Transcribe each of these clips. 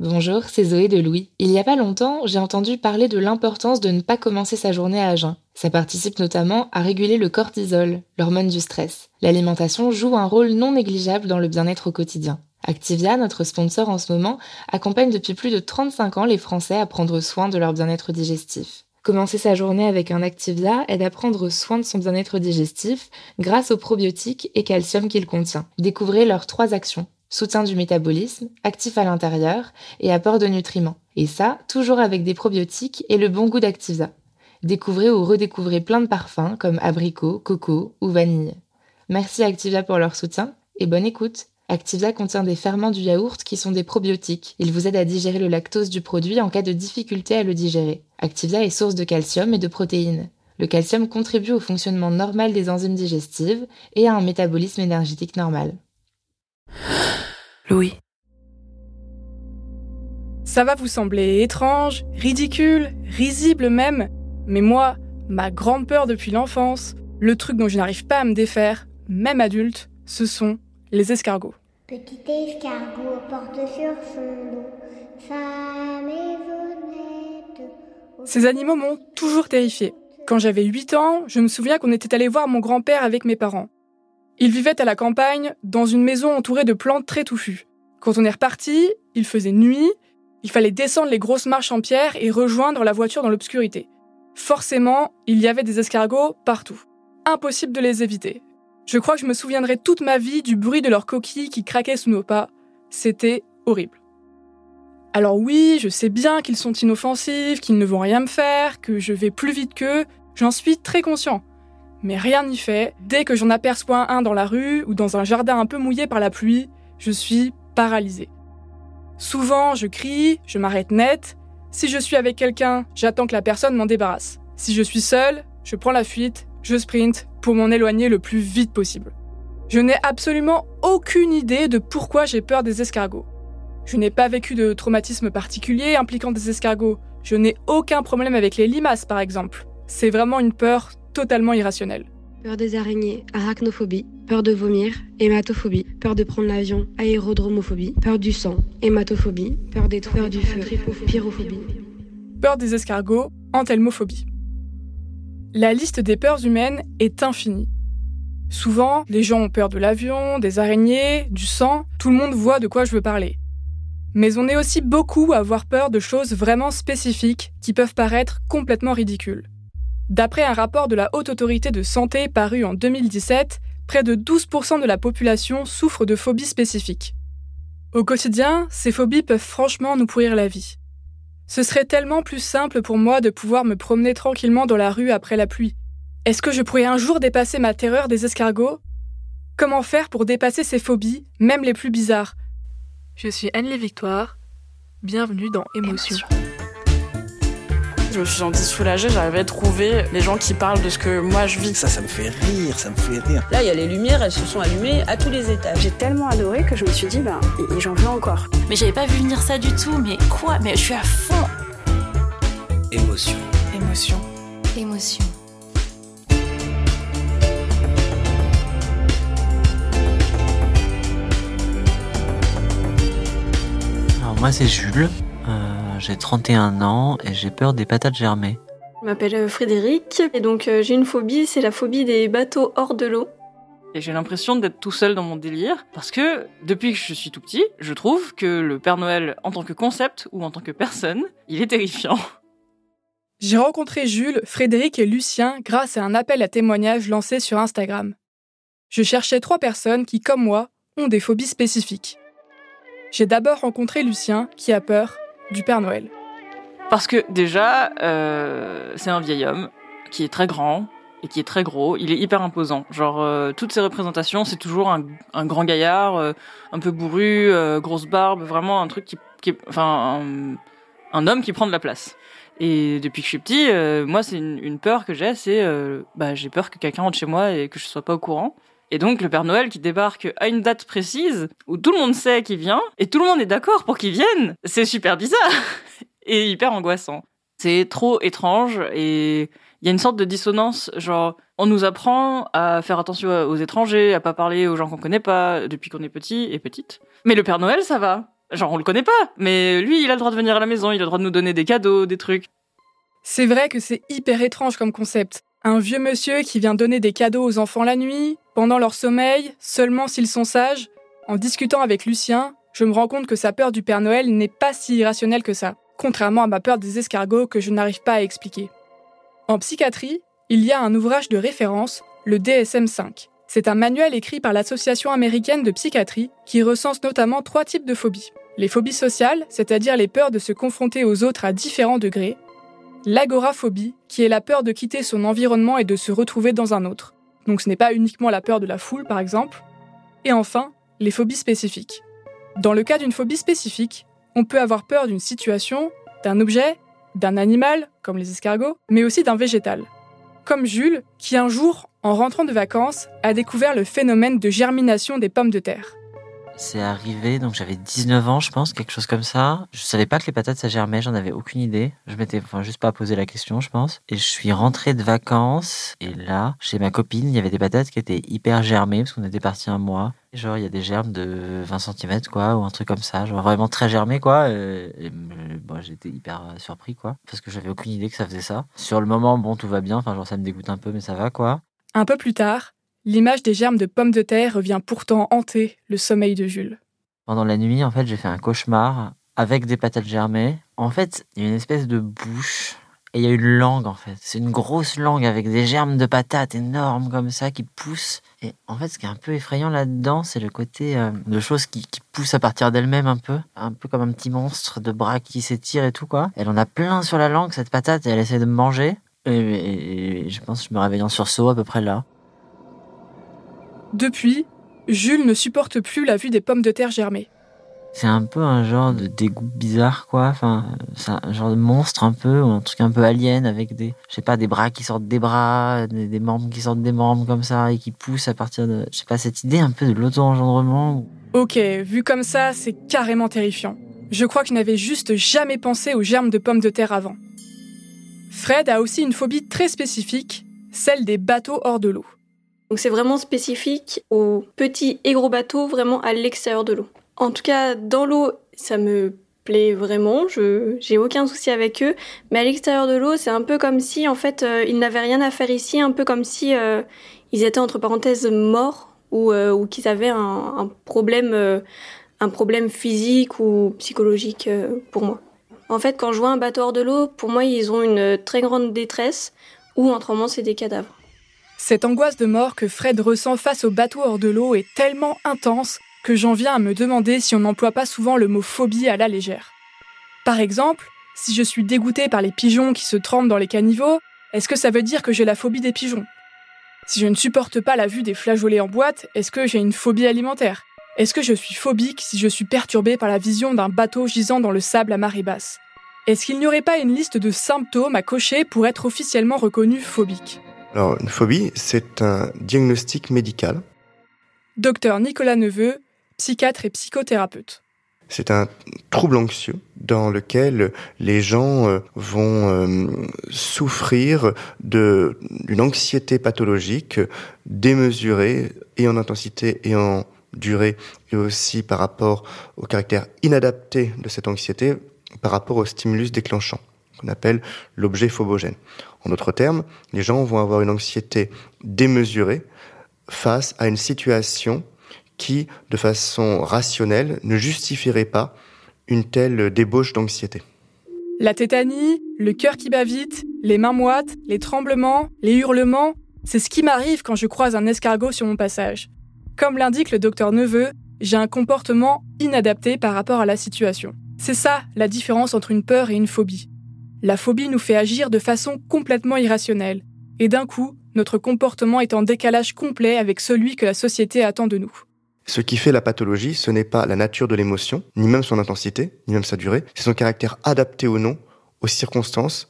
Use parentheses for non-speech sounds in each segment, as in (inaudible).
Bonjour, c'est Zoé de Louis. Il y a pas longtemps, j'ai entendu parler de l'importance de ne pas commencer sa journée à jeun. Ça participe notamment à réguler le cortisol, l'hormone du stress. L'alimentation joue un rôle non négligeable dans le bien-être au quotidien. Activia, notre sponsor en ce moment, accompagne depuis plus de 35 ans les Français à prendre soin de leur bien-être digestif. Commencer sa journée avec un Activia aide à prendre soin de son bien-être digestif grâce aux probiotiques et calcium qu'il contient. Découvrez leurs trois actions soutien du métabolisme, actif à l'intérieur et apport de nutriments. Et ça, toujours avec des probiotiques et le bon goût d'Activia. Découvrez ou redécouvrez plein de parfums comme abricot, coco ou vanille. Merci Activia pour leur soutien et bonne écoute. Activia contient des ferments du yaourt qui sont des probiotiques. Ils vous aident à digérer le lactose du produit en cas de difficulté à le digérer. Activia est source de calcium et de protéines. Le calcium contribue au fonctionnement normal des enzymes digestives et à un métabolisme énergétique normal. Louis. Ça va vous sembler étrange, ridicule, risible même, mais moi, ma grande peur depuis l'enfance, le truc dont je n'arrive pas à me défaire, même adulte, ce sont les escargots. Petit escargot porte sur son dos sa maisonnette. Ces animaux m'ont toujours terrifié. Quand j'avais 8 ans, je me souviens qu'on était allé voir mon grand-père avec mes parents. Il vivait à la campagne, dans une maison entourée de plantes très touffues. Quand on est reparti, il faisait nuit, il fallait descendre les grosses marches en pierre et rejoindre la voiture dans l'obscurité. Forcément, il y avait des escargots partout. Impossible de les éviter. Je crois que je me souviendrai toute ma vie du bruit de leurs coquilles qui craquaient sous nos pas. C'était horrible. Alors oui, je sais bien qu'ils sont inoffensifs, qu'ils ne vont rien me faire, que je vais plus vite qu'eux, j'en suis très conscient. Mais rien n'y fait, dès que j'en aperçois un dans la rue ou dans un jardin un peu mouillé par la pluie, je suis paralysée. Souvent, je crie, je m'arrête net. Si je suis avec quelqu'un, j'attends que la personne m'en débarrasse. Si je suis seule, je prends la fuite, je sprint pour m'en éloigner le plus vite possible. Je n'ai absolument aucune idée de pourquoi j'ai peur des escargots. Je n'ai pas vécu de traumatisme particulier impliquant des escargots. Je n'ai aucun problème avec les limaces, par exemple. C'est vraiment une peur totalement irrationnel. Peur des araignées, arachnophobie. Peur de vomir, hématophobie. Peur de prendre l'avion, aérodromophobie. Peur du sang, hématophobie. Peur des peur du feu, pyrophobie. Peur des escargots, enthelmophobie. La liste des peurs humaines est infinie. Souvent, les gens ont peur de l'avion, des araignées, du sang, tout le monde voit de quoi je veux parler. Mais on est aussi beaucoup à avoir peur de choses vraiment spécifiques qui peuvent paraître complètement ridicules. D'après un rapport de la Haute Autorité de Santé paru en 2017, près de 12% de la population souffre de phobies spécifiques. Au quotidien, ces phobies peuvent franchement nous pourrir la vie. Ce serait tellement plus simple pour moi de pouvoir me promener tranquillement dans la rue après la pluie. Est-ce que je pourrais un jour dépasser ma terreur des escargots? Comment faire pour dépasser ces phobies, même les plus bizarres? Je suis Anne-Lé Victoire. Bienvenue dans Émotion. Je me suis sentie soulagée, j'arrivais à trouver les gens qui parlent de ce que moi je vis. Ça, ça me fait rire, ça me fait rire. Là, il y a les lumières, elles se sont allumées à tous les étages. J'ai tellement adoré que je me suis dit, bah, j'en veux encore. Mais j'avais pas vu venir ça du tout, mais quoi? Mais je suis à fond Émotion. Émotion. Émotion. Alors moi c'est Jules, j'ai 31 ans et j'ai peur des patates germées. Je m'appelle Frédéric et donc euh, j'ai une phobie, c'est la phobie des bateaux hors de l'eau. Et j'ai l'impression d'être tout seul dans mon délire parce que depuis que je suis tout petit, je trouve que le Père Noël en tant que concept ou en tant que personne, il est terrifiant. J'ai rencontré Jules, Frédéric et Lucien grâce à un appel à témoignages lancé sur Instagram. Je cherchais trois personnes qui, comme moi, ont des phobies spécifiques. J'ai d'abord rencontré Lucien, qui a peur du Père Noël. Parce que déjà, euh, c'est un vieil homme qui est très grand et qui est très gros. Il est hyper imposant. Genre, euh, toutes ses représentations, c'est toujours un, grand gaillard, euh, un peu bourru, grosse barbe, vraiment un truc qui, enfin, un, homme qui prend de la place. Et depuis que je suis petit, moi, c'est une, peur que j'ai, c'est, bah, j'ai peur que quelqu'un rentre chez moi et que je sois pas au courant. Et donc le Père Noël qui débarque à une date précise où tout le monde sait qu'il vient et tout le monde est d'accord pour qu'il vienne, c'est super bizarre (laughs) et hyper angoissant. C'est trop étrange et il y a une sorte de dissonance, genre on nous apprend à faire attention aux étrangers, à pas parler aux gens qu'on connaît pas depuis qu'on est petit et petite. Mais le Père Noël, ça va. Genre on le connaît pas, mais lui, il a le droit de venir à la maison, il a le droit de nous donner des cadeaux, des trucs. C'est vrai que c'est hyper étrange comme concept. Un vieux monsieur qui vient donner des cadeaux aux enfants la nuit, pendant leur sommeil, seulement s'ils sont sages. En discutant avec Lucien, je me rends compte que sa peur du Père Noël n'est pas si irrationnelle que ça, contrairement à ma peur des escargots que je n'arrive pas à expliquer. En psychiatrie, il y a un ouvrage de référence, le DSM-5. C'est un manuel écrit par l'Association américaine de psychiatrie qui recense notamment trois types de phobies. Les phobies sociales, c'est-à-dire les peurs de se confronter aux autres à différents degrés, l'agoraphobie, qui est la peur de quitter son environnement et de se retrouver dans un autre. Donc ce n'est pas uniquement la peur de la foule, par exemple. Et enfin, les phobies spécifiques. Dans le cas d'une phobie spécifique, on peut avoir peur d'une situation, d'un objet, d'un animal, comme les escargots, mais aussi d'un végétal. Comme Jules, qui un jour, en rentrant de vacances, a découvert le phénomène de germination des pommes de terre. C'est arrivé, donc j'avais 19 ans, je pense, quelque chose comme ça. Je savais pas que les patates ça germait, j'en avais aucune idée. Je m'étais, enfin, juste pas posé la question, je pense. Et je suis rentré de vacances, et là, chez ma copine, il y avait des patates qui étaient hyper germées, parce qu'on était parti un mois. Genre, il y a des germes de 20 cm, quoi, ou un truc comme ça. Genre, vraiment très germé, quoi. Et, bon, j'étais hyper surpris, quoi. Parce que j'avais aucune idée que ça faisait ça. Sur le moment, bon, tout va bien. Enfin, genre, ça me dégoûte un peu, mais ça va, quoi. Un peu plus tard, l'image des germes de pommes de terre revient pourtant hanter le sommeil de Jules. Pendant la nuit, en fait, j'ai fait un cauchemar avec des patates germées. En fait, il y a une espèce de bouche et il y a une langue, en fait. C'est une grosse langue avec des germes de patates énormes comme ça qui poussent. Et en fait, ce qui est un peu effrayant là-dedans, c'est le côté euh, de choses qui, poussent à partir d'elles-mêmes un peu. Un peu comme un petit monstre de bras qui s'étire et tout, quoi. Elle en a plein sur la langue, cette patate, et elle essaie de me manger. Et, et, et je pense que je me réveille en sursaut à peu près là. Depuis, Jules ne supporte plus la vue des pommes de terre germées. C'est un peu un genre de dégoût bizarre, quoi. Enfin, c'est un genre de monstre un peu, ou un truc un peu alien avec des, je sais pas, des bras qui sortent des bras, des, des membres qui sortent des membres comme ça et qui poussent à partir de, je sais pas, cette idée un peu de l'auto-engendrement. Ok, vu comme ça, c'est carrément terrifiant. Je crois que je n'avais juste jamais pensé aux germes de pommes de terre avant. Fred a aussi une phobie très spécifique, celle des bateaux hors de l'eau. Donc c'est vraiment spécifique aux petits et gros bateaux vraiment à l'extérieur de l'eau. En tout cas, dans l'eau, ça me plaît vraiment, je j'ai aucun souci avec eux, mais à l'extérieur de l'eau, c'est un peu comme si en fait euh, ils n'avaient rien à faire ici, un peu comme si euh, ils étaient entre parenthèses morts ou, euh, qu'ils avaient un, problème un problème physique ou psychologique pour moi. En fait, quand je vois un bateau hors de l'eau, pour moi, ils ont une très grande détresse ou autrement, c'est des cadavres. Cette angoisse de mort que Fred ressent face au bateau hors de l'eau est tellement intense que j'en viens à me demander si on n'emploie pas souvent le mot phobie à la légère. Par exemple, si je suis dégoûté par les pigeons qui se trempent dans les caniveaux, est-ce que ça veut dire que j'ai la phobie des pigeons? Si je ne supporte pas la vue des flageolets en boîte, est-ce que j'ai une phobie alimentaire? Est-ce que je suis phobique si je suis perturbé par la vision d'un bateau gisant dans le sable à marée basse? Est-ce qu'il n'y aurait pas une liste de symptômes à cocher pour être officiellement reconnu phobique? Alors, une phobie, c'est un diagnostic médical. Docteur Nicolas Neveu, psychiatre et psychothérapeute. C'est un trouble anxieux dans lequel les gens euh, vont euh, souffrir d'une anxiété pathologique démesurée et en intensité et en durée et aussi par rapport au caractère inadapté de cette anxiété par rapport au stimulus déclenchant. Appelle l'objet phobogène. En d'autres termes, les gens vont avoir une anxiété démesurée face à une situation qui, de façon rationnelle, ne justifierait pas une telle débauche d'anxiété. La tétanie, le cœur qui bat vite, les mains moites, les tremblements, les hurlements, c'est ce qui m'arrive quand je croise un escargot sur mon passage. Comme l'indique le docteur Neveu, j'ai un comportement inadapté par rapport à la situation. C'est ça la différence entre une peur et une phobie. La phobie nous fait agir de façon complètement irrationnelle, et d'un coup, notre comportement est en décalage complet avec celui que la société attend de nous. Ce qui fait la pathologie, ce n'est pas la nature de l'émotion, ni même son intensité, ni même sa durée, c'est son caractère adapté ou non aux circonstances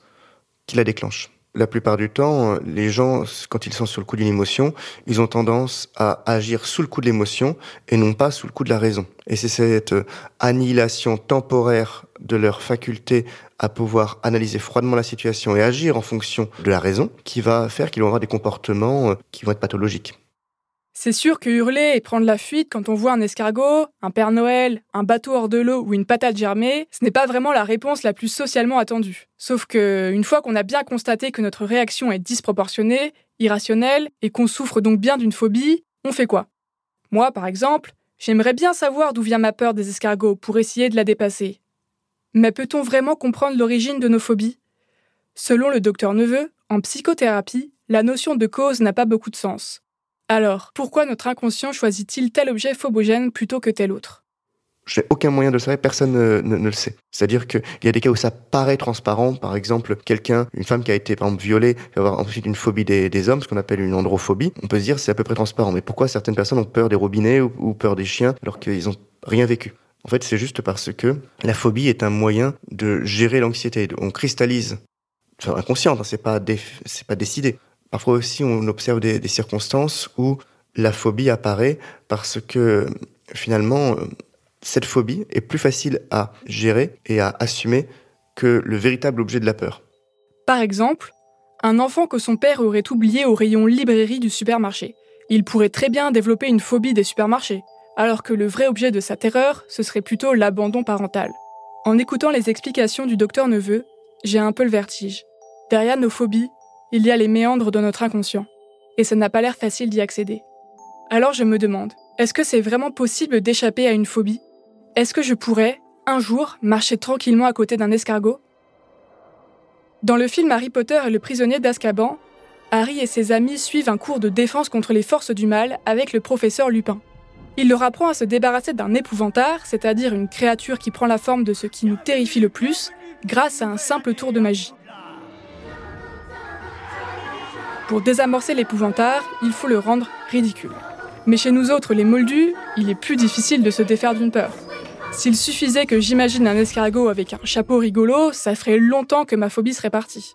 qui la déclenchent. La plupart du temps, les gens, quand ils sont sur le coup d'une émotion, ils ont tendance à agir sous le coup de l'émotion et non pas sous le coup de la raison. Et c'est cette annihilation temporaire de leur faculté à pouvoir analyser froidement la situation et agir en fonction de la raison qui va faire qu'ils vont avoir des comportements qui vont être pathologiques. C'est sûr que hurler et prendre la fuite quand on voit un escargot, un Père Noël, un bateau hors de l'eau ou une patate germée, ce n'est pas vraiment la réponse la plus socialement attendue. Sauf que, une fois qu'on a bien constaté que notre réaction est disproportionnée, irrationnelle, et qu'on souffre donc bien d'une phobie, on fait quoi? Moi, par exemple, j'aimerais bien savoir d'où vient ma peur des escargots pour essayer de la dépasser. Mais peut-on vraiment comprendre l'origine de nos phobies? Selon le docteur Neveu, en psychothérapie, la notion de cause n'a pas beaucoup de sens. Alors, pourquoi notre inconscient choisit-il tel objet phobogène plutôt que tel autre? Je n'ai aucun moyen de le savoir, personne ne, le sait. C'est-à-dire qu'il y a des cas où ça paraît transparent, par exemple, quelqu'un, une femme qui a été violée, va avoir ensuite une phobie des, hommes, ce qu'on appelle une androphobie. On peut se dire c'est à peu près transparent, mais pourquoi certaines personnes ont peur des robinets ou, peur des chiens alors qu'ils n'ont rien vécu? En fait, c'est juste parce que la phobie est un moyen de gérer l'anxiété. On cristallise, c'est inconscient, hein, c'est pas, c'est pas décidé. Parfois aussi, on observe des, circonstances où la phobie apparaît parce que finalement, cette phobie est plus facile à gérer et à assumer que le véritable objet de la peur. Par exemple, un enfant que son père aurait oublié au rayon librairie du supermarché. Il pourrait très bien développer une phobie des supermarchés, alors que le vrai objet de sa terreur, ce serait plutôt l'abandon parental. En écoutant les explications du docteur Neveu, j'ai un peu le vertige. Derrière nos phobies, il y a les méandres de notre inconscient, et ça n'a pas l'air facile d'y accéder. Alors je me demande, est-ce que c'est vraiment possible d'échapper à une phobie? Est-ce que je pourrais, un jour, marcher tranquillement à côté d'un escargot? Dans le film Harry Potter et le prisonnier d'Azkaban, Harry et ses amis suivent un cours de défense contre les forces du mal avec le professeur Lupin. Il leur apprend à se débarrasser d'un épouvantaire, c'est-à-dire une créature qui prend la forme de ce qui nous terrifie le plus, grâce à un simple tour de magie. Pour désamorcer l'épouvantard, il faut le rendre ridicule. Mais chez nous autres, les moldus, il est plus difficile de se défaire d'une peur. S'il suffisait que j'imagine un escargot avec un chapeau rigolo, ça ferait longtemps que ma phobie serait partie.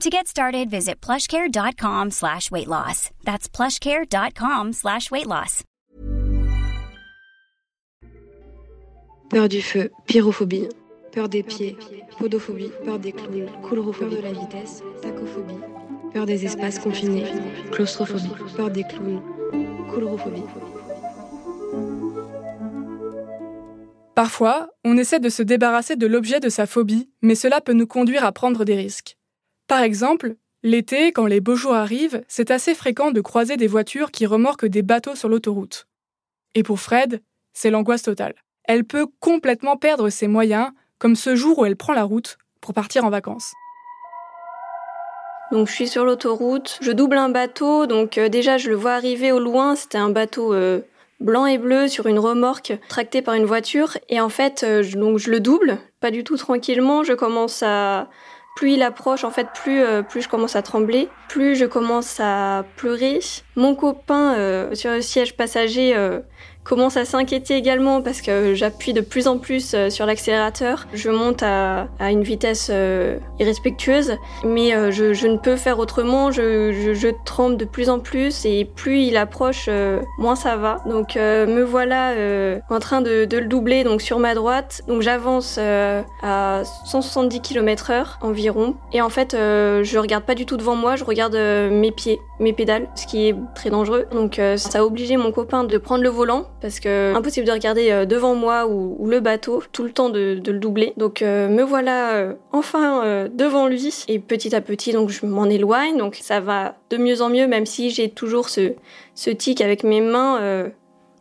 To get started, visit plushcare.com slash weight loss. That's plushcare.com slash weight loss. Peur du feu, pyrophobie. Peur des pieds, podophobie, peur des clowns, coulrophobie, peur de la vitesse, tachophobie, peur des espaces confinés, claustrophobie, peur des clowns, coulrophobie. Parfois, on essaie de se débarrasser de l'objet de sa phobie, mais cela peut nous conduire à prendre des risques. Par exemple, l'été, quand les beaux jours arrivent, c'est assez fréquent de croiser des voitures qui remorquent des bateaux sur l'autoroute. Et pour Fred, c'est l'angoisse totale. Elle peut complètement perdre ses moyens comme ce jour où elle prend la route pour partir en vacances. Donc je suis sur l'autoroute, je double un bateau, donc euh, déjà je le vois arriver au loin, c'était un bateau euh, blanc et bleu sur une remorque tractée par une voiture, et en fait euh, je, le double, pas du tout tranquillement, je commence à... Plus il approche, en fait, plus, plus je commence à trembler, plus je commence à pleurer, Mon copain euh, sur le siège passager euh, commence à s'inquiéter également parce que j'appuie de plus en plus euh, sur l'accélérateur. Je monte à, une vitesse euh, irrespectueuse, mais euh, je, ne peux faire autrement. Je, je, tremble de plus en plus et plus il approche, moins ça va. Donc me voilà en train de, de, le doubler donc sur ma droite. Donc j'avance à 170 km/h environ et en fait je regarde pas du tout devant moi, je regarde mes pieds, mes pédales, ce qui est très dangereux. Donc ça a obligé mon copain de prendre le volant parce que impossible de regarder euh, devant moi ou, le bateau tout le temps de, le doubler. Donc euh, me voilà euh, enfin euh, devant lui et petit à petit donc je m'en éloigne donc ça va de mieux en mieux même si j'ai toujours ce, ce tic avec mes mains euh,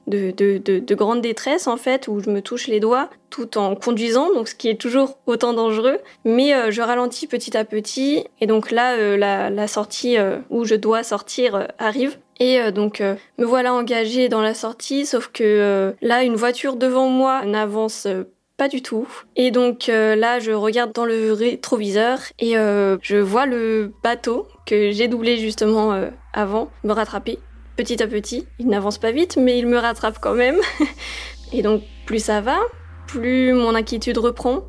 de, de, de, de, grande détresse en fait où je me touche les doigts tout en conduisant donc ce qui est toujours autant dangereux. Mais euh, je ralentis petit à petit et donc là euh, la, sortie euh, où je dois sortir arrive. Et donc me voilà engagée dans la sortie, sauf que là une voiture devant moi n'avance pas du tout. Et donc là je regarde dans le rétroviseur et je vois le bateau que j'ai doublé justement avant me rattraper petit à petit. Il n'avance pas vite mais il me rattrape quand même. et donc plus ça va, plus mon inquiétude reprend,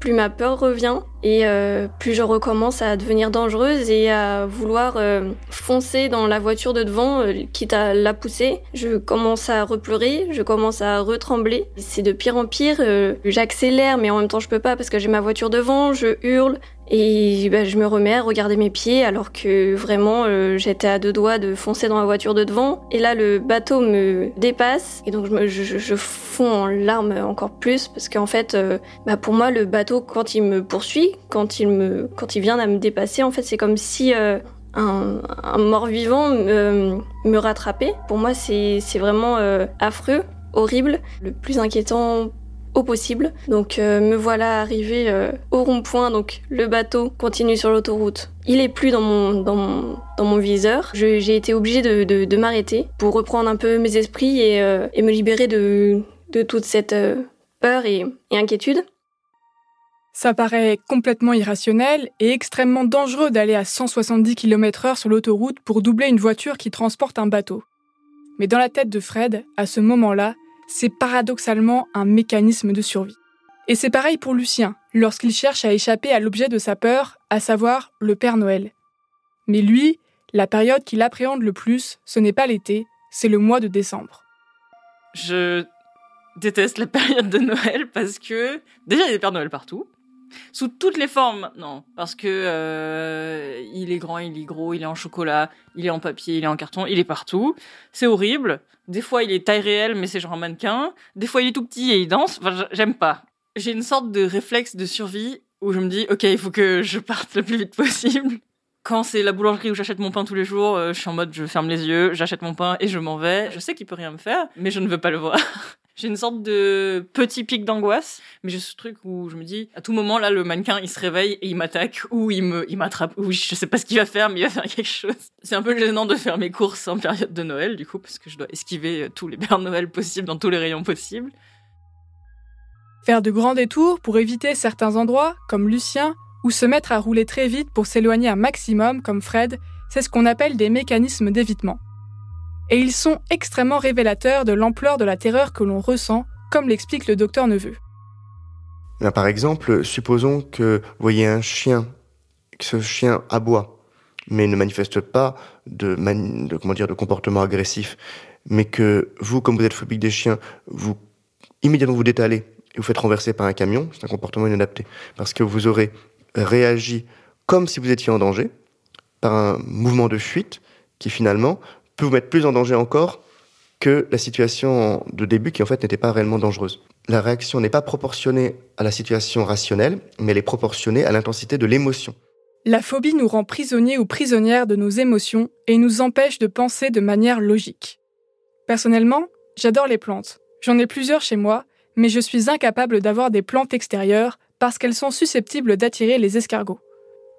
plus ma peur revient et euh, plus je recommence à devenir dangereuse et à vouloir euh, foncer dans la voiture de devant, euh, quitte à la pousser. Je commence à repleurer, je commence à retrembler. C'est de pire en pire. Euh, J'accélère, mais en même temps je peux pas parce que j'ai ma voiture devant. Je hurle et bah, je me remets à regarder mes pieds alors que vraiment euh, j'étais à deux doigts de foncer dans la voiture de devant. Et là le bateau me dépasse et donc je, fonds en larmes encore plus parce qu'en fait euh, bah, pour moi le bateau quand il me poursuit, quand il vient à me dépasser en fait c'est comme si euh, un, mort-vivant me, me rattrapait. Pour moi c'est vraiment affreux, horrible. Le plus inquiétant possible. Donc euh, me voilà arrivé euh, au rond-point, donc le bateau continue sur l'autoroute. Il est plus dans mon, viseur. J'ai été obligée de, m'arrêter pour reprendre un peu mes esprits et, euh, me libérer de, toute cette peur et, et inquiétude. Ça paraît complètement irrationnel et extrêmement dangereux d'aller à 170 km/h sur l'autoroute pour doubler une voiture qui transporte un bateau. Mais dans la tête de Fred, à ce moment-là, c'est paradoxalement un mécanisme de survie. Et c'est pareil pour Lucien, lorsqu'il cherche à échapper à l'objet de sa peur, à savoir le Père Noël. Mais lui, la période qu'il appréhende le plus, ce n'est pas l'été, c'est le mois de décembre. Je déteste la période de Noël parce que déjà il y a des Pères Noël partout, sous toutes les formes maintenant, parce que euh, il est grand, il est gros, il est en chocolat, il est en papier, il est en carton, il est partout. C'est horrible. Des fois il est taille réelle, mais c'est genre un mannequin. Des fois il est tout petit et il danse. Enfin, j'aime pas. J'ai une sorte de réflexe de survie où je me dis, ok, il faut que je parte le plus vite possible. Quand c'est la boulangerie où j'achète mon pain tous les jours, euh, je suis en mode, je ferme les yeux, j'achète mon pain et je m'en vais. Je sais qu'il peut rien me faire, mais je ne veux pas le voir. J'ai une sorte de petit pic d'angoisse, mais j'ai ce truc où je me dis, à tout moment, là, le mannequin, il se réveille et il m'attaque, ou il me, il m'attrape, ou je sais pas ce qu'il va faire, mais il va faire quelque chose. C'est un peu gênant de faire mes courses en période de Noël, du coup, parce que je dois esquiver tous les Pères Noël possibles dans tous les rayons possibles. Faire de grands détours pour éviter certains endroits, comme Lucien, ou se mettre à rouler très vite pour s'éloigner un maximum, comme Fred, c'est ce qu'on appelle des mécanismes d'évitement et ils sont extrêmement révélateurs de l'ampleur de la terreur que l'on ressent, comme l'explique le docteur Neveu. Par exemple, supposons que vous voyez un chien, que ce chien aboie, mais ne manifeste pas de, de comportement agressif, mais que vous, comme vous êtes phobique des chiens, vous immédiatement vous détalez et vous faites renverser par un camion, c'est un comportement inadapté, parce que vous aurez réagi comme si vous étiez en danger, par un mouvement de fuite qui finalement peut vous mettre plus en danger encore que la situation de début qui en fait n'était pas réellement dangereuse. La réaction n'est pas proportionnée à la situation rationnelle, mais elle est proportionnée à l'intensité de l'émotion. La phobie nous rend prisonniers ou prisonnières de nos émotions et nous empêche de penser de manière logique. Personnellement, j'adore les plantes. J'en ai plusieurs chez moi, mais je suis incapable d'avoir des plantes extérieures parce qu'elles sont susceptibles d'attirer les escargots.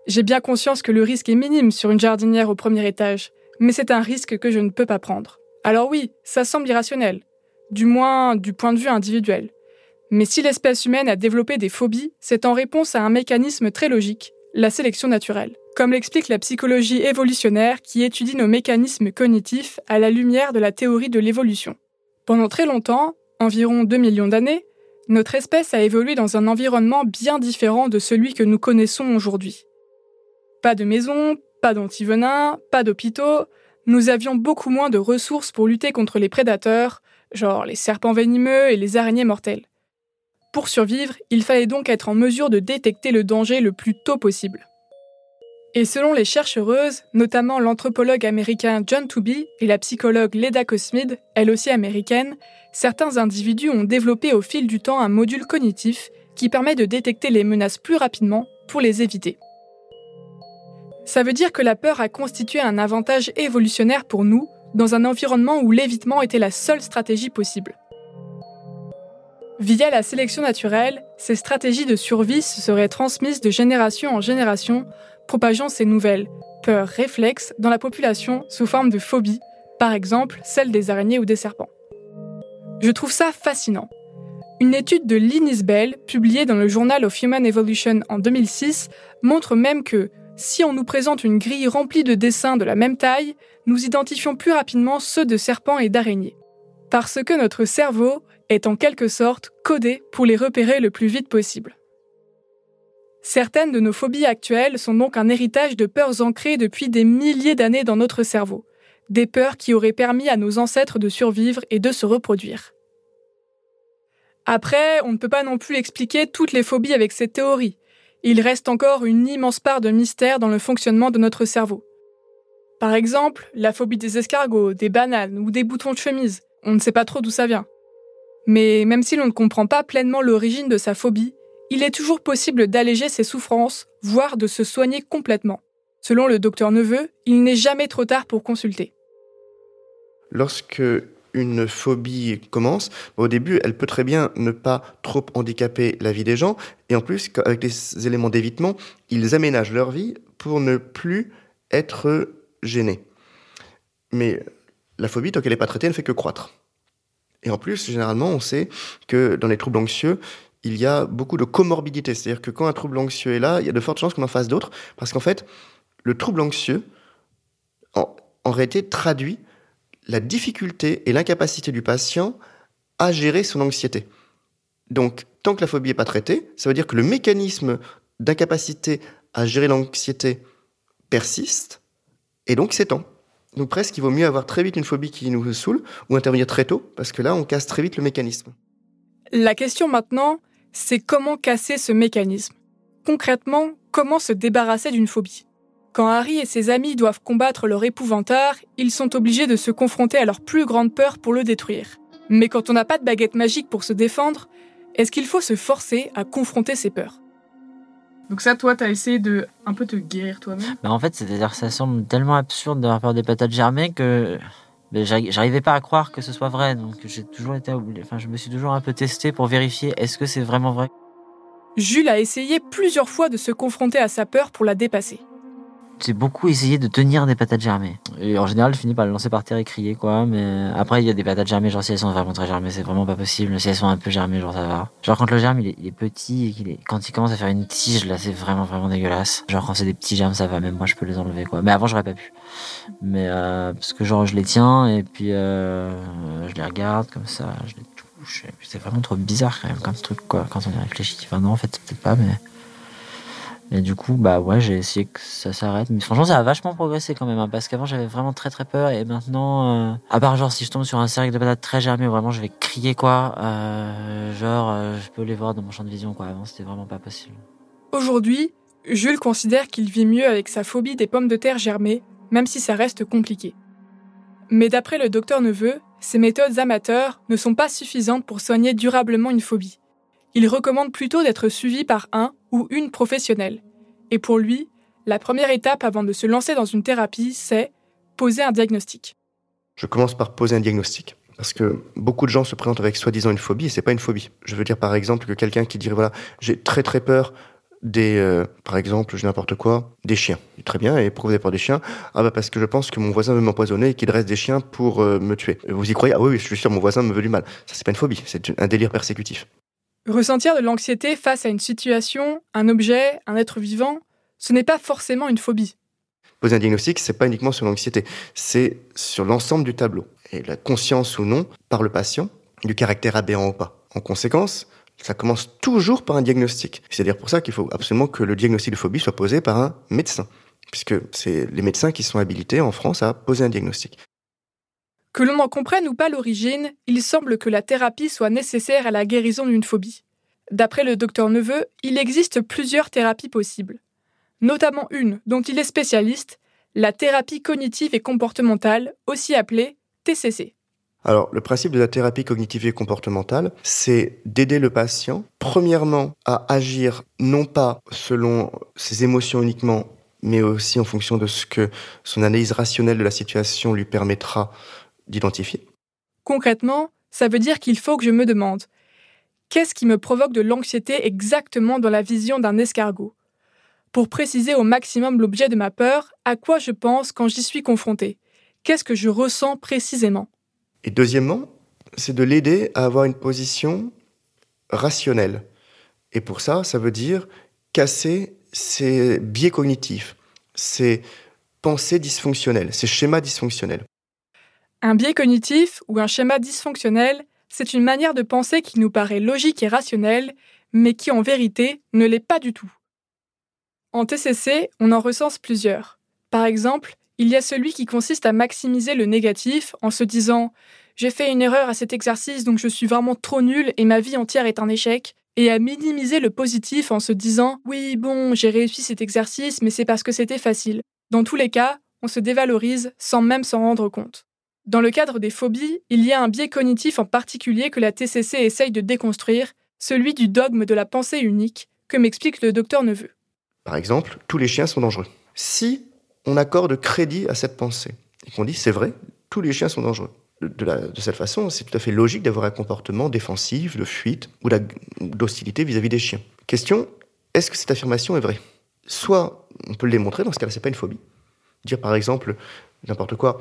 J'ai bien conscience que le risque est minime sur une jardinière au premier étage, mais c'est un risque que je ne peux pas prendre. Alors oui, ça semble irrationnel, du moins du point de vue individuel. Mais si l'espèce humaine a développé des phobies, c'est en réponse à un mécanisme très logique, la sélection naturelle. comme l'explique la psychologie évolutionnaire qui étudie nos mécanismes cognitifs à la lumière de la théorie de l'évolution. Pendant très longtemps, environ 2 millions d'années, notre espèce a évolué dans un environnement bien différent de celui que nous connaissons aujourd'hui. Pas de maison, pas d'antivenin, pas d'hôpitaux, nous avions beaucoup moins de ressources pour lutter contre les prédateurs, genre les serpents venimeux et les araignées mortelles. Pour survivre, il fallait donc être en mesure de détecter le danger le plus tôt possible. Et selon les chercheuses, notamment l'anthropologue américain John Tooby et la psychologue Leda Cosmid, elle aussi américaine, certains individus ont développé au fil du temps un module cognitif qui permet de détecter les menaces plus rapidement pour les éviter. Ça veut dire que la peur a constitué un avantage évolutionnaire pour nous dans un environnement où l'évitement était la seule stratégie possible. Via la sélection naturelle, ces stratégies de survie se seraient transmises de génération en génération propageant ces nouvelles peurs réflexes dans la population sous forme de phobie, par exemple celle des araignées ou des serpents. Je trouve ça fascinant. Une étude de Linus Bell, publiée dans le Journal of Human Evolution en 2006, montre même que si on nous présente une grille remplie de dessins de la même taille, nous identifions plus rapidement ceux de serpents et d'araignées. Parce que notre cerveau est en quelque sorte codé pour les repérer le plus vite possible. Certaines de nos phobies actuelles sont donc un héritage de peurs ancrées depuis des milliers d'années dans notre cerveau, des peurs qui auraient permis à nos ancêtres de survivre et de se reproduire. Après, on ne peut pas non plus expliquer toutes les phobies avec cette théorie. Il reste encore une immense part de mystère dans le fonctionnement de notre cerveau. Par exemple, la phobie des escargots, des bananes ou des boutons de chemise. On ne sait pas trop d'où ça vient. Mais même si l'on ne comprend pas pleinement l'origine de sa phobie, il est toujours possible d'alléger ses souffrances, voire de se soigner complètement. Selon le docteur Neveu, il n'est jamais trop tard pour consulter. Lorsque une phobie commence, au début, elle peut très bien ne pas trop handicaper la vie des gens, et en plus, avec les éléments d'évitement, ils aménagent leur vie pour ne plus être gênés. Mais la phobie, tant qu'elle n'est pas traitée, elle ne fait que croître. Et en plus, généralement, on sait que dans les troubles anxieux, il y a beaucoup de comorbidité. C'est-à-dire que quand un trouble anxieux est là, il y a de fortes chances qu'on en fasse d'autres. Parce qu'en fait, le trouble anxieux, en, réalité, traduit la difficulté et l'incapacité du patient à gérer son anxiété. Donc, tant que la phobie n'est pas traitée, ça veut dire que le mécanisme d'incapacité à gérer l'anxiété persiste et donc s'étend. Donc presque, il vaut mieux avoir très vite une phobie qui nous saoule ou intervenir très tôt, parce que là, on casse très vite le mécanisme. La question maintenant, c'est comment casser ce mécanisme? Concrètement, comment se débarrasser d'une phobie? Quand Harry et ses amis doivent combattre leur épouvanteur, ils sont obligés de se confronter à leur plus grande peur pour le détruire. Mais quand on n'a pas de baguette magique pour se défendre, est-ce qu'il faut se forcer à confronter ses peurs? Donc ça, toi, t'as essayé de un peu te guérir toi-même? Bah En fait, c'est-à-dire ça semble tellement absurde d'avoir peur des patates germées que j'arrivais pas à croire que ce soit vrai, donc j'ai toujours été enfin je me suis toujours un peu testé pour vérifier est-ce que c'est vraiment vrai? Jules a essayé plusieurs fois de se confronter à sa peur pour la dépasser j'ai beaucoup essayé de tenir des patates germées. Et en général, je finis par le lancer par terre et crier, quoi. Mais après, il y a des patates germées, genre si elles sont vraiment très germées, c'est vraiment pas possible. Si elles sont un peu germées, genre ça va. Genre quand le germe il est, petit et quand il commence à faire une tige, là, c'est vraiment vraiment dégueulasse. Genre quand c'est des petits germes, ça va. Même moi, je peux les enlever, quoi. Mais avant, j'aurais pas pu. Mais euh, parce que genre je les tiens et puis euh, je les regarde comme ça, je les touche. C'est vraiment trop bizarre quand même comme truc, quoi. Quand on y réfléchit. Enfin non, en fait, peut-être pas, mais et du coup, bah ouais, j'ai essayé que ça s'arrête. Mais franchement, ça a vachement progressé quand même. Hein, parce qu'avant, j'avais vraiment très très peur. Et maintenant, euh, à part genre si je tombe sur un cercle de patates très germé, vraiment je vais crier quoi. Euh, genre, euh, je peux les voir dans mon champ de vision quoi. Avant, c'était vraiment pas possible. Aujourd'hui, Jules considère qu'il vit mieux avec sa phobie des pommes de terre germées, même si ça reste compliqué. Mais d'après le docteur Neveu, ces méthodes amateurs ne sont pas suffisantes pour soigner durablement une phobie. Il recommande plutôt d'être suivi par un ou une professionnelle. Et pour lui, la première étape avant de se lancer dans une thérapie, c'est poser un diagnostic. Je commence par poser un diagnostic. Parce que beaucoup de gens se présentent avec soi-disant une phobie et c'est pas une phobie. Je veux dire par exemple que quelqu'un qui dirait voilà, j'ai très très peur des, euh, par exemple, je n'importe quoi, des chiens. Très bien, et pourquoi vous avez peur des chiens? Ah bah parce que je pense que mon voisin veut m'empoisonner et qu'il reste des chiens pour euh, me tuer. Vous y croyez? Ah oui, oui, je suis sûr, mon voisin me veut du mal. Ça c'est pas une phobie, c'est un délire persécutif. Ressentir de l'anxiété face à une situation, un objet, un être vivant, ce n'est pas forcément une phobie. Poser un diagnostic, c'est pas uniquement sur l'anxiété, c'est sur l'ensemble du tableau. Et la conscience ou non, par le patient, du caractère aberrant ou pas. En conséquence, ça commence toujours par un diagnostic. C'est-à-dire pour ça qu'il faut absolument que le diagnostic de phobie soit posé par un médecin, puisque c'est les médecins qui sont habilités en France à poser un diagnostic. Que l'on en comprenne ou pas l'origine, il semble que la thérapie soit nécessaire à la guérison d'une phobie. D'après le docteur Neveu, il existe plusieurs thérapies possibles. Notamment une dont il est spécialiste, la thérapie cognitive et comportementale, aussi appelée TCC. Alors, le principe de la thérapie cognitive et comportementale, c'est d'aider le patient, premièrement, à agir non pas selon ses émotions uniquement, mais aussi en fonction de ce que son analyse rationnelle de la situation lui permettra d'identifier. Concrètement, ça veut dire qu'il faut que je me demande qu'est-ce qui me provoque de l'anxiété exactement dans la vision d'un escargot? Pour préciser au maximum l'objet de ma peur, à quoi je pense quand j'y suis confronté Qu'est-ce que je ressens précisément? Et deuxièmement, c'est de l'aider à avoir une position rationnelle. Et pour ça, ça veut dire casser ses biais cognitifs, ses pensées dysfonctionnelles, ses schémas dysfonctionnels. Un biais cognitif ou un schéma dysfonctionnel, c'est une manière de penser qui nous paraît logique et rationnelle, mais qui en vérité ne l'est pas du tout. En TCC, on en recense plusieurs. Par exemple, il y a celui qui consiste à maximiser le négatif en se disant j'ai fait une erreur à cet exercice donc je suis vraiment trop nul et ma vie entière est un échec, et à minimiser le positif en se disant oui bon j'ai réussi cet exercice mais c'est parce que c'était facile. Dans tous les cas, on se dévalorise sans même s'en rendre compte. Dans le cadre des phobies, il y a un biais cognitif en particulier que la TCC essaye de déconstruire, celui du dogme de la pensée unique, que m'explique le docteur Neveu. Par exemple, tous les chiens sont dangereux. Si on accorde crédit à cette pensée. Et qu'on dit, c'est vrai, tous les chiens sont dangereux. De, cette façon, c'est tout à fait logique d'avoir un comportement défensif, de fuite ou d'hostilité vis-à-vis des chiens. Question, est-ce que cette affirmation est vraie? Soit on peut le démontrer, dans ce cas-là, c'est pas une phobie. Dire par exemple, n'importe quoi,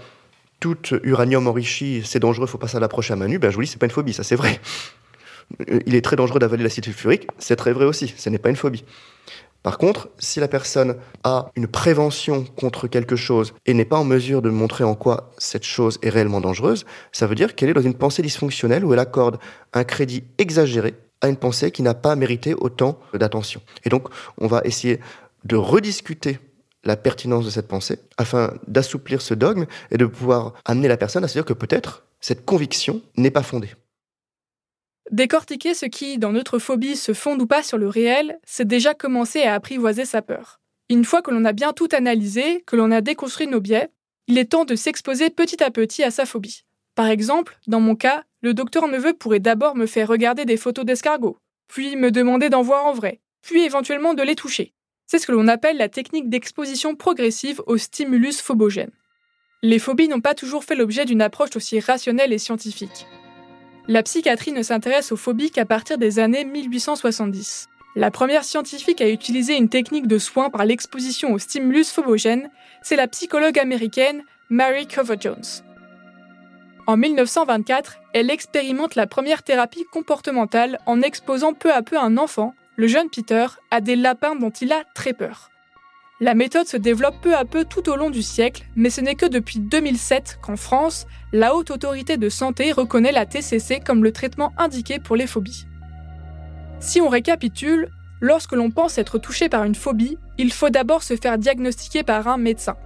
tout uranium enrichi, c'est dangereux, faut pas ça l'approcher à main nue, ben je vous dis, c'est pas une phobie, ça c'est vrai. Il est très dangereux d'avaler l'acide sulfurique, c'est très vrai aussi, ce n'est pas une phobie. Par contre, si la personne a une prévention contre quelque chose et n'est pas en mesure de montrer en quoi cette chose est réellement dangereuse, ça veut dire qu'elle est dans une pensée dysfonctionnelle où elle accorde un crédit exagéré à une pensée qui n'a pas mérité autant d'attention. Et donc, on va essayer de rediscuter la pertinence de cette pensée afin d'assouplir ce dogme et de pouvoir amener la personne à se dire que peut-être cette conviction n'est pas fondée. Décortiquer ce qui, dans notre phobie, se fonde ou pas sur le réel, c'est déjà commencer à apprivoiser sa peur. Une fois que l'on a bien tout analysé, que l'on a déconstruit nos biais, il est temps de s'exposer petit à petit à sa phobie. Par exemple, dans mon cas, le docteur Neveu pourrait d'abord me faire regarder des photos d'escargots, puis me demander d'en voir en vrai, puis éventuellement de les toucher. C'est ce que l'on appelle la technique d'exposition progressive au stimulus phobogène. Les phobies n'ont pas toujours fait l'objet d'une approche aussi rationnelle et scientifique. La psychiatrie ne s'intéresse aux phobies qu'à partir des années 1870. La première scientifique à utiliser une technique de soin par l'exposition au stimulus phobogène, c'est la psychologue américaine Mary Cover Jones. En 1924, elle expérimente la première thérapie comportementale en exposant peu à peu un enfant, le jeune Peter, à des lapins dont il a très peur. La méthode se développe peu à peu tout au long du siècle, mais ce n'est que depuis 2007 qu'en France, la Haute Autorité de Santé reconnaît la TCC comme le traitement indiqué pour les phobies. Si on récapitule, lorsque l'on pense être touché par une phobie, il faut d'abord se faire diagnostiquer par un médecin.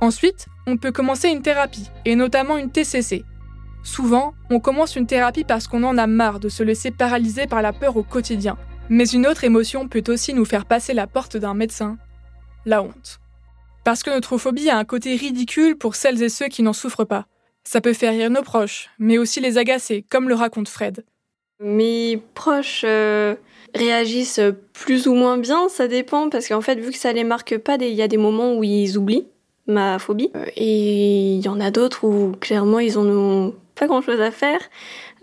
Ensuite, on peut commencer une thérapie, et notamment une TCC. Souvent, on commence une thérapie parce qu'on en a marre de se laisser paralyser par la peur au quotidien. Mais une autre émotion peut aussi nous faire passer la porte d'un médecin la honte. Parce que notre phobie a un côté ridicule pour celles et ceux qui n'en souffrent pas. Ça peut faire rire nos proches, mais aussi les agacer, comme le raconte Fred. Mes proches euh, réagissent plus ou moins bien, ça dépend, parce qu'en fait, vu que ça les marque pas, il y a des moments où ils oublient ma phobie, euh, et il y en a d'autres où clairement ils en ont pas grand chose à faire.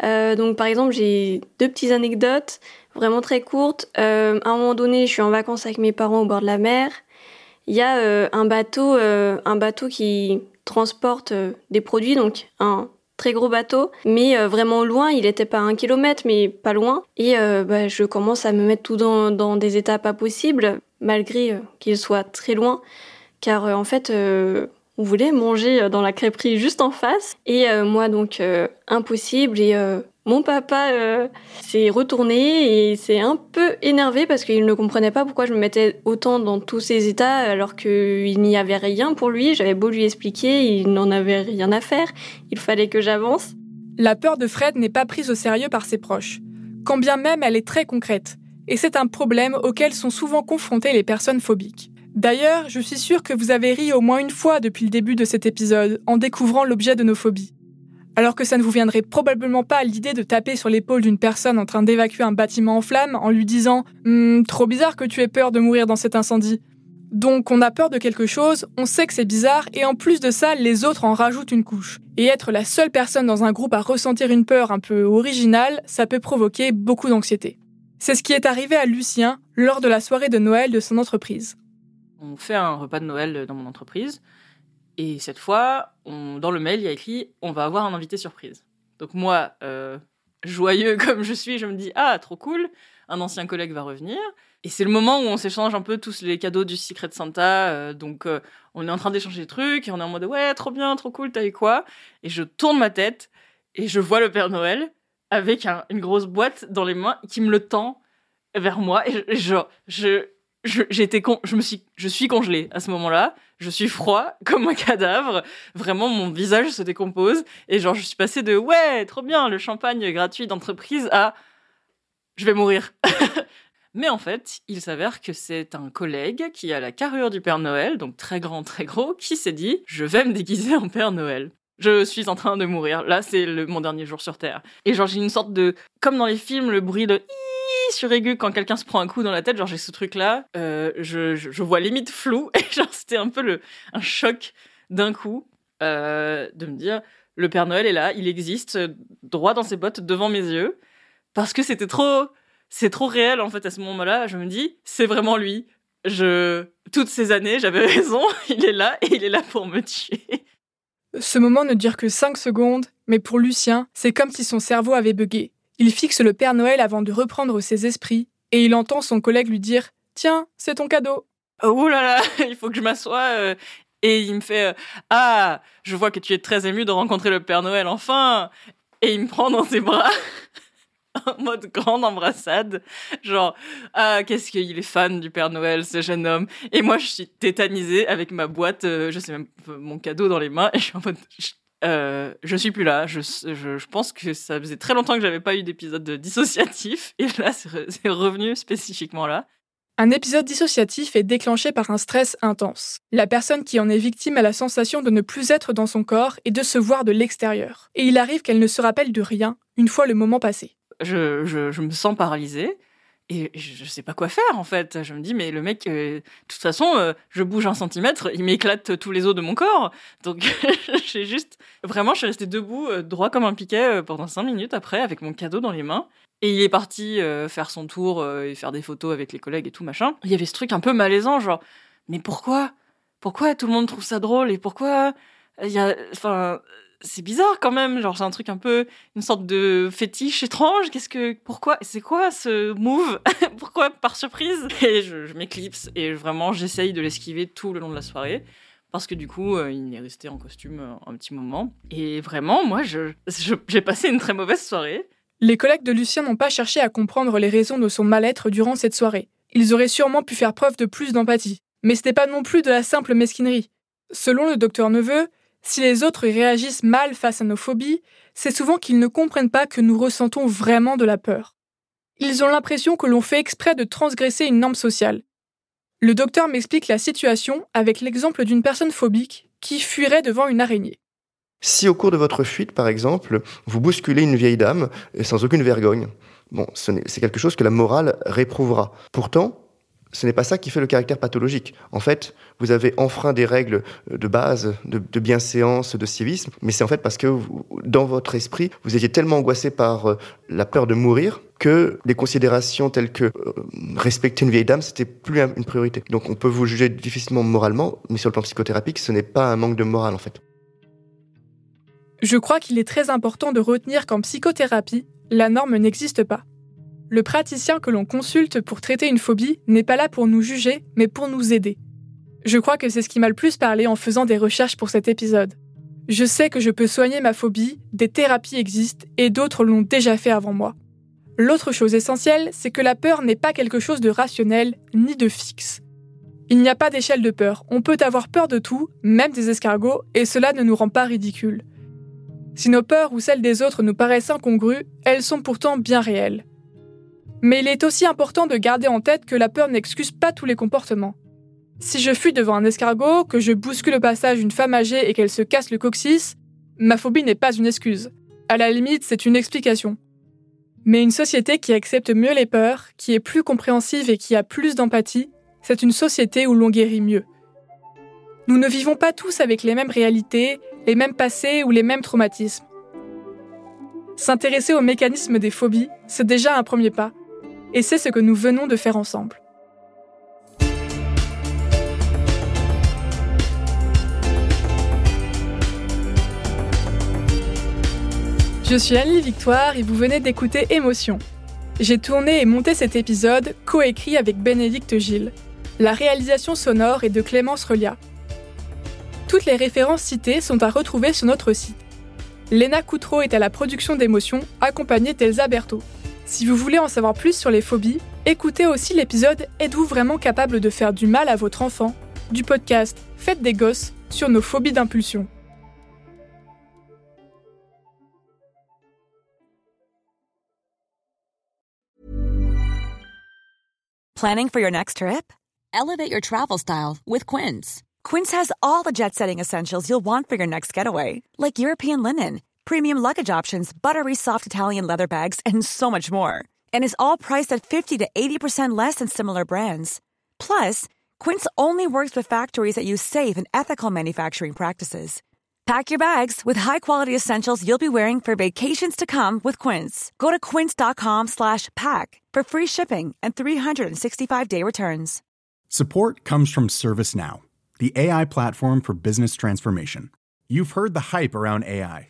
Euh, donc par exemple, j'ai deux petites anecdotes vraiment très courtes. à un moment donné, je suis en vacances avec mes parents au bord de la mer il y a euh, un bateau, euh, un bateau qui transporte euh, des produits, donc un très gros bateau, mais vraiment loin. Il était pas un kilomètre, mais pas loin. Et bah, je commence à me mettre tout dans, des états pas possibles. malgré euh, qu'il soit très loin, car euh, en fait, euh, on voulait manger dans la crêperie juste en face, et moi donc impossible, et mon papa s'est retourné et s'est un peu énervé parce qu'il ne comprenait pas pourquoi je me mettais autant dans tous ces états alors qu'il n'y avait rien pour lui. J'avais beau lui expliquer, il n'en avait rien à faire. Il fallait que j'avance. La peur de Fred n'est pas prise au sérieux par ses proches, quand bien même elle est très concrète et c'est un problème auquel sont souvent confrontées les personnes phobiques. D'ailleurs, je suis sûre que vous avez ri au moins une fois depuis le début de cet épisode en découvrant l'objet de nos phobies. Alors que ça ne vous viendrait probablement pas à l'idée de taper sur l'épaule d'une personne en train d'évacuer un bâtiment en flammes en lui disant hm, Trop bizarre que tu aies peur de mourir dans cet incendie. Donc on a peur de quelque chose, on sait que c'est bizarre, et en plus de ça, les autres en rajoutent une couche. Et être la seule personne dans un groupe à ressentir une peur un peu originale, ça peut provoquer beaucoup d'anxiété. C'est ce qui est arrivé à Lucien lors de la soirée de Noël de son entreprise. On fait un repas de Noël dans mon entreprise. Et cette fois, dans le mail, il y a écrit on va avoir un invité surprise. Donc moi, euh, joyeux (laughs) comme je suis, je me dis ah trop cool, un ancien collègue va revenir. Et c'est le moment où on s'échange un peu tous les cadeaux du Secret Santa. Euh, donc euh, on est en train d'échanger des trucs et on est en mode ouais trop bien, trop cool, t'as eu quoi? Et je tourne ma tête et je vois le Père Noël avec une grosse boîte dans les mains qui me le tend vers moi et genre je j'étais con, je me suis je suis congelée à ce moment-là, je suis froid (laughs) comme un cadavre, vraiment mon visage se décompose. Et genre je suis passée de ouais, trop bien, le champagne gratuit d'entreprise à je vais mourir. (laughs) Mais en fait, il s'avère que c'est un collègue qui a la carrure du Père Noël, donc très grand, très gros, qui s'est dit je vais me déguiser en Père Noël je suis en train de mourir. Là, c'est mon dernier jour sur Terre. Et genre, j'ai une sorte de... Comme dans les films, le bruit de suraigu quand quelqu'un se prend un coup dans la tête, genre j'ai ce truc-là, euh, je, je, vois limite flou, (laughs) et genre c'était un peu le, un choc d'un coup euh, de me dire, le Père Noël est là, il existe, droit dans ses bottes, devant mes yeux, parce que c'était trop, c'est trop réel en fait à ce moment-là, je me dis, c'est vraiment lui. Je, toutes ces années, j'avais (laughs) raison, il est là, et il est là pour me tuer. Ce moment ne dure que 5 secondes, mais pour Lucien, c'est comme si son cerveau avait bugué. Il fixe le Père Noël avant de reprendre ses esprits, et il entend son collègue lui dire Tiens, c'est ton cadeau. Oh là là, (laughs) il faut que je m'assoie. Euh, et il me fait euh, Ah, je vois que tu es très ému de rencontrer le Père Noël enfin. Et il me prend dans ses bras. (laughs) (laughs) en mode grande embrassade. Genre, ah, qu'est-ce qu'il est fan du Père Noël, ce jeune homme. Et moi, je suis tétanisée avec ma boîte, euh, je sais même, mon cadeau dans les mains. Et je suis en mode, je, euh, suis plus là. Je, pense que ça faisait très longtemps que j'avais pas eu d'épisode dissociatif. (laughs) Et là, c'est revenu spécifiquement là. Un épisode dissociatif est déclenché par un stress intense. La personne qui en est victime a la sensation de ne plus être dans son corps et de se voir de l'extérieur. Et il arrive qu'elle ne se rappelle de rien une fois le moment passé je, me sens paralysée et je ne sais pas quoi faire en fait. Je me dis mais le mec, euh, de toute façon, euh, je bouge un centimètre, il m'éclate tous les os de mon corps. Donc (laughs) j'ai juste, vraiment, je suis restée debout, euh, droit comme un piquet pendant cinq minutes après, avec mon cadeau dans les mains. Et il est parti faire son tour et faire des photos avec les collègues et tout machin. Il y avait ce truc un peu malaisant, genre mais pourquoi, pourquoi tout le monde trouve ça drôle? Et pourquoi? Il y a, enfin c'est bizarre quand même. Genre, c'est un truc un peu, une sorte de fétiche étrange. Qu'est-ce que, pourquoi, c'est quoi ce move? (laughs) Pourquoi par surprise? Et je, m'éclipse et vraiment, j'essaye de l'esquiver tout le long de la soirée. Parce que du coup, euh, il est resté en costume euh, un petit moment. Et vraiment, moi, je, j'ai passé une très mauvaise soirée. Les collègues de Lucien n'ont pas cherché à comprendre les raisons de son mal-être durant cette soirée. Ils auraient sûrement pu faire preuve de plus d'empathie. Mais ce n'était pas non plus de la simple mesquinerie. Selon le docteur Neveu, si les autres réagissent mal face à nos phobies, c'est souvent qu'ils ne comprennent pas que nous ressentons vraiment de la peur. Ils ont l'impression que l'on fait exprès de transgresser une norme sociale. Le docteur m'explique la situation avec l'exemple d'une personne phobique qui fuirait devant une araignée. Si au cours de votre fuite, par exemple, vous bousculez une vieille dame sans aucune vergogne, bon, c'est quelque chose que la morale réprouvera. Pourtant, ce n'est pas ça qui fait le caractère pathologique. En fait, vous avez enfreint des règles de base, de, bienséance, de civisme, mais c'est en fait parce que dans votre esprit, vous étiez tellement angoissé par euh, la peur de mourir que les considérations telles que euh, respecter une vieille dame, c'était plus une priorité. Donc on peut vous juger difficilement moralement, mais sur le plan psychothérapique, ce n'est pas un manque de morale en fait. Je crois qu'il est très important de retenir qu'en psychothérapie, la norme n'existe pas. Le praticien que l'on consulte pour traiter une phobie n'est pas là pour nous juger, mais pour nous aider. Je crois que c'est ce qui m'a le plus parlé en faisant des recherches pour cet épisode. Je sais que je peux soigner ma phobie, des thérapies existent et d'autres l'ont déjà fait avant moi. L'autre chose essentielle, c'est que la peur n'est pas quelque chose de rationnel ni de fixe. Il n'y a pas d'échelle de peur, on peut avoir peur de tout, même des escargots, et cela ne nous rend pas ridicules. Si nos peurs ou celles des autres nous paraissent incongrues, elles sont pourtant bien réelles. Mais il est aussi important de garder en tête que la peur n'excuse pas tous les comportements. Si je fuis devant un escargot, que je bouscule au passage une femme âgée et qu'elle se casse le coccyx, ma phobie n'est pas une excuse. À la limite, c'est une explication. Mais une société qui accepte mieux les peurs, qui est plus compréhensive et qui a plus d'empathie, c'est une société où l'on guérit mieux. Nous ne vivons pas tous avec les mêmes réalités, les mêmes passés ou les mêmes traumatismes. S'intéresser aux mécanismes des phobies, c'est déjà un premier pas, et c'est ce que nous venons de faire ensemble. Je suis Annie Victoire et vous venez d'écouter Émotion. J'ai tourné et monté cet épisode coécrit avec Bénédicte Gilles. La réalisation sonore est de Clémence Relia. Toutes les références citées sont à retrouver sur notre site. Léna Coutreau est à la production d'émotions, accompagnée d'Elsa Berthaud. Si vous voulez en savoir plus sur les phobies, écoutez aussi l'épisode Êtes-vous vraiment capable de faire du mal à votre enfant? du podcast Faites des gosses sur nos phobies d'impulsion. Planning for your next trip? Elevate your travel style with Quince. Quince has all the jet setting essentials you'll want for your next getaway, like European linen, premium luggage options, buttery soft Italian leather bags, and so much more. And is all priced at 50 to 80% less than similar brands. Plus, Quince only works with factories that use safe and ethical manufacturing practices. Pack your bags with high-quality essentials you'll be wearing for vacations to come with Quince. Go to quince.com slash pack for free shipping and 365-day returns. Support comes from ServiceNow, the AI platform for business transformation. You've heard the hype around AI.